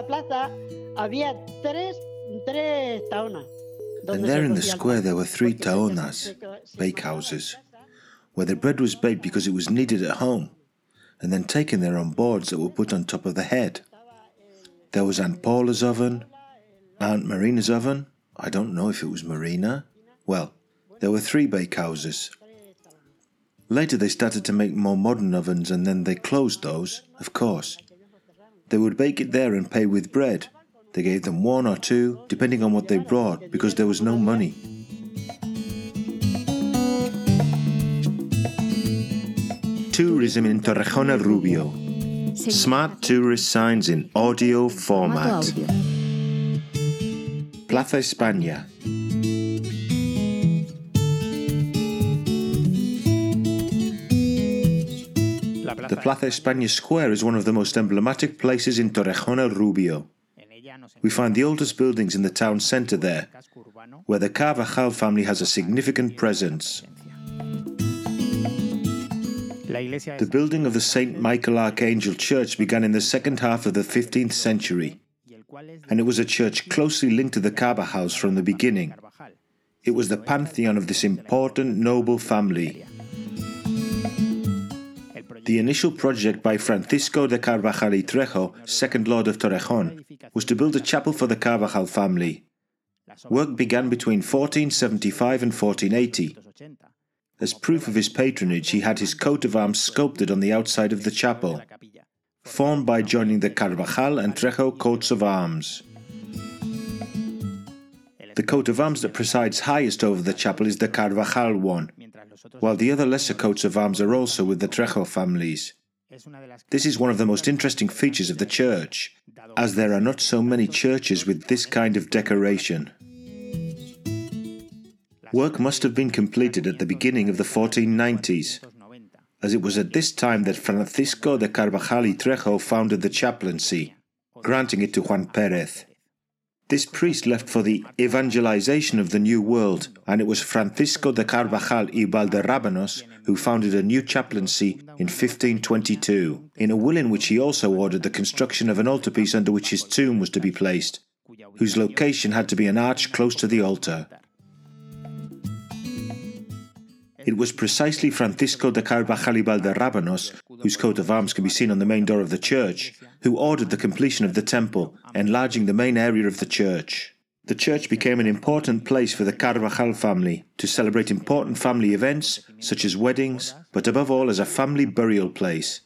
la plaza había tres, tres tahonas. And there in the square there were three tahonas, bakehouses, where the bread was baked because it was needed at home, and then taken there on boards that were put on top of the head. There was Aunt Paula's oven, Aunt Marina's oven. I don't know if it was Marina. Well, there were three bakehouses. Later they started to make more modern ovens and then they closed those, of course. They would bake it there and pay with bread. They gave them one or two, depending on what they brought, because there was no money. Tourism in Torrejón el Rubio. Smart tourist signs in audio format. Plaza España. The Plaza España Square is one of the most emblematic places in Torrejón Rubio. We find the oldest buildings in the town centre there, where the Carvajal family has a significant presence. The building of the St. Michael Archangel Church began in the second half of the 15th century, and it was a church closely linked to the Carvajals from the beginning. It was the pantheon of this important noble family. The initial project by Francisco de Carvajal y Trejo, second Lord of Torrejon, was to build a chapel for the Carvajal family. Work began between 1475 and 1480. As proof of his patronage, he had his coat of arms sculpted on the outside of the chapel, formed by joining the Carvajal and Trejo coats of arms. The coat of arms that presides highest over the chapel is the Carvajal one, while the other lesser coats of arms are also with the Trejo families. This is one of the most interesting features of the church, as there are not so many churches with this kind of decoration. Work must have been completed at the beginning of the 1490s, as it was at this time that Francisco de Carvajal y Trejo founded the chaplaincy, granting it to Juan Perez. This priest left for the evangelization of the New World, and it was Francisco de Carvajal y Valderrabanos who founded a new chaplaincy in 1522, in a will in which he also ordered the construction of an altarpiece under which his tomb was to be placed, whose location had to be an arch close to the altar. It was precisely Francisco de Carvajal y Valderrabanos, whose coat of arms can be seen on the main door of the church, who ordered the completion of the temple, enlarging the main area of the church. The church became an important place for the Carvajal family to celebrate important family events, such as weddings, but above all as a family burial place.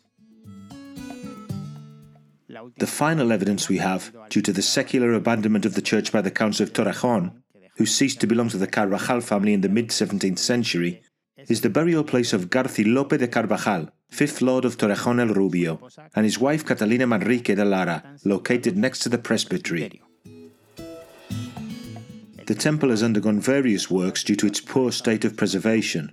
The final evidence we have, due to the secular abandonment of the church by the Counts of Torrejon, who ceased to belong to the Carvajal family in the mid 17th century, is the burial place of Garci Lope de Carvajal, fifth Lord of Torrejón el Rubio, and his wife Catalina Manrique de Lara, located next to the presbytery. The temple has undergone various works due to its poor state of preservation.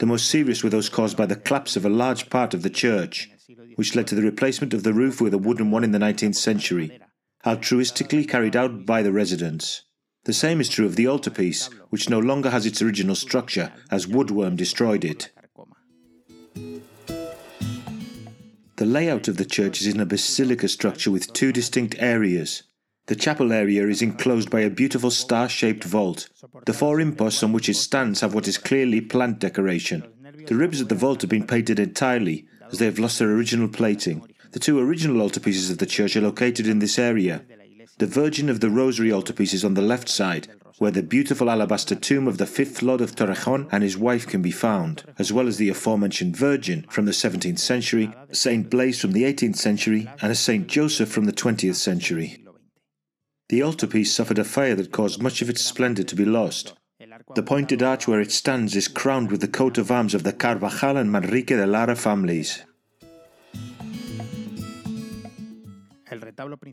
The most serious were those caused by the collapse of a large part of the church, which led to the replacement of the roof with a wooden one in the 19th century, altruistically carried out by the residents. The same is true of the altarpiece, which no longer has its original structure, as woodworm destroyed it. The layout of the church is in a basilica structure with two distinct areas. The chapel area is enclosed by a beautiful star shaped vault. The four imposts on which it stands have what is clearly plant decoration. The ribs of the vault have been painted entirely, as they have lost their original plating. The two original altarpieces of the church are located in this area. The Virgin of the Rosary altarpiece is on the left side, where the beautiful alabaster tomb of the fifth Lord of Torrejon and his wife can be found, as well as the aforementioned Virgin from the 17th century, Saint Blaise from the 18th century, and a Saint Joseph from the 20th century. The altarpiece suffered a fire that caused much of its splendor to be lost. The pointed arch where it stands is crowned with the coat of arms of the Carvajal and Manrique de Lara families.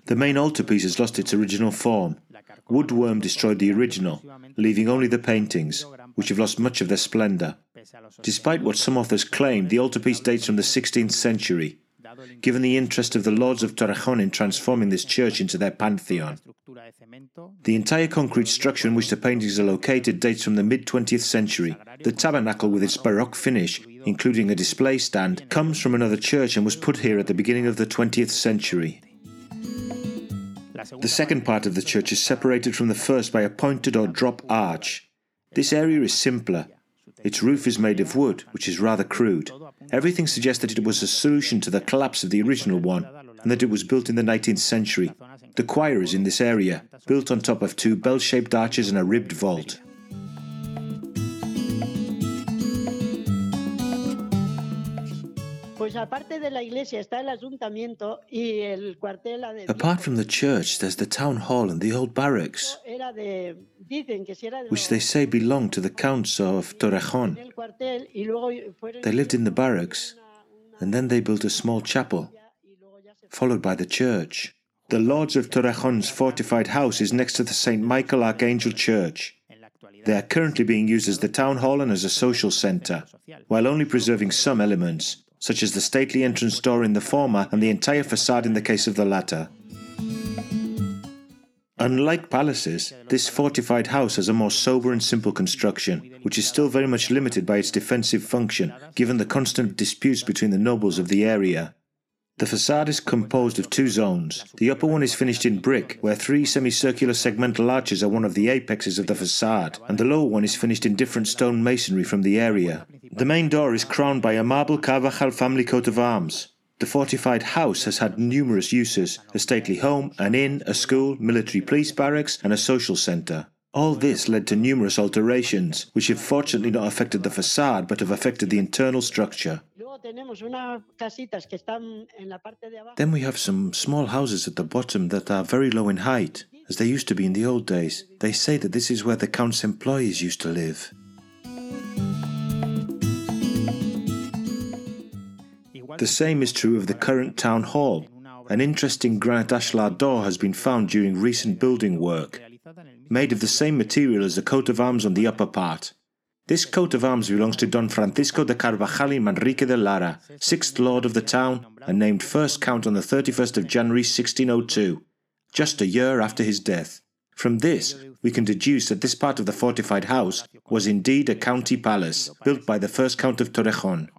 The main altarpiece has lost its original form. Woodworm destroyed the original, leaving only the paintings, which have lost much of their splendor. Despite what some authors claim, the altarpiece dates from the 16th century. Given the interest of the lords of Torrejon in transforming this church into their pantheon, the entire concrete structure in which the paintings are located dates from the mid 20th century. The tabernacle, with its Baroque finish, including a display stand, comes from another church and was put here at the beginning of the 20th century. The second part of the church is separated from the first by a pointed or drop arch. This area is simpler. Its roof is made of wood, which is rather crude. Everything suggests that it was a solution to the collapse of the original one and that it was built in the 19th century. The choir is in this area, built on top of two bell shaped arches and a ribbed vault. Apart from the church, there's the town hall and the old barracks, which they say belonged to the counts of Torrejon. They lived in the barracks, and then they built a small chapel, followed by the church. The Lords of Torrejon's fortified house is next to the St. Michael Archangel Church. They are currently being used as the town hall and as a social centre, while only preserving some elements such as the stately entrance door in the former and the entire facade in the case of the latter. Unlike palaces, this fortified house has a more sober and simple construction, which is still very much limited by its defensive function, given the constant disputes between the nobles of the area. The facade is composed of two zones. The upper one is finished in brick, where three semicircular segmental arches are one of the apexes of the facade, and the lower one is finished in different stone masonry from the area. The main door is crowned by a marble Carvajal family coat of arms. The fortified house has had numerous uses a stately home, an inn, a school, military police barracks, and a social centre. All this led to numerous alterations, which have fortunately not affected the facade but have affected the internal structure. Then we have some small houses at the bottom that are very low in height, as they used to be in the old days. They say that this is where the Count's employees used to live. The same is true of the current town hall. An interesting granite ashlar door has been found during recent building work, made of the same material as the coat of arms on the upper part. This coat of arms belongs to Don Francisco de Carvajal y Manrique de Lara, sixth lord of the town, and named first count on the 31st of January 1602, just a year after his death. From this, we can deduce that this part of the fortified house was indeed a county palace, built by the first Count of Torrejon.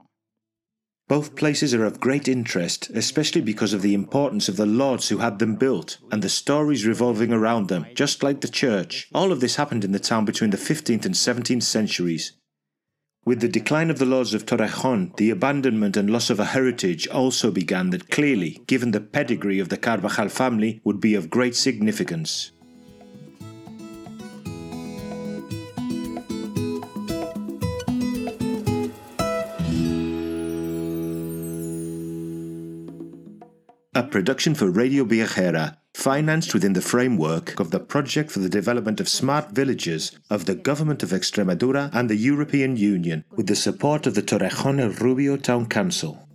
Both places are of great interest, especially because of the importance of the lords who had them built and the stories revolving around them, just like the church. All of this happened in the town between the 15th and 17th centuries. With the decline of the lords of Torrejon, the abandonment and loss of a heritage also began that clearly, given the pedigree of the Carvajal family, would be of great significance. A production for Radio Viajera, financed within the framework of the Project for the Development of Smart Villages of the Government of Extremadura and the European Union, with the support of the Torrejon El Rubio Town Council.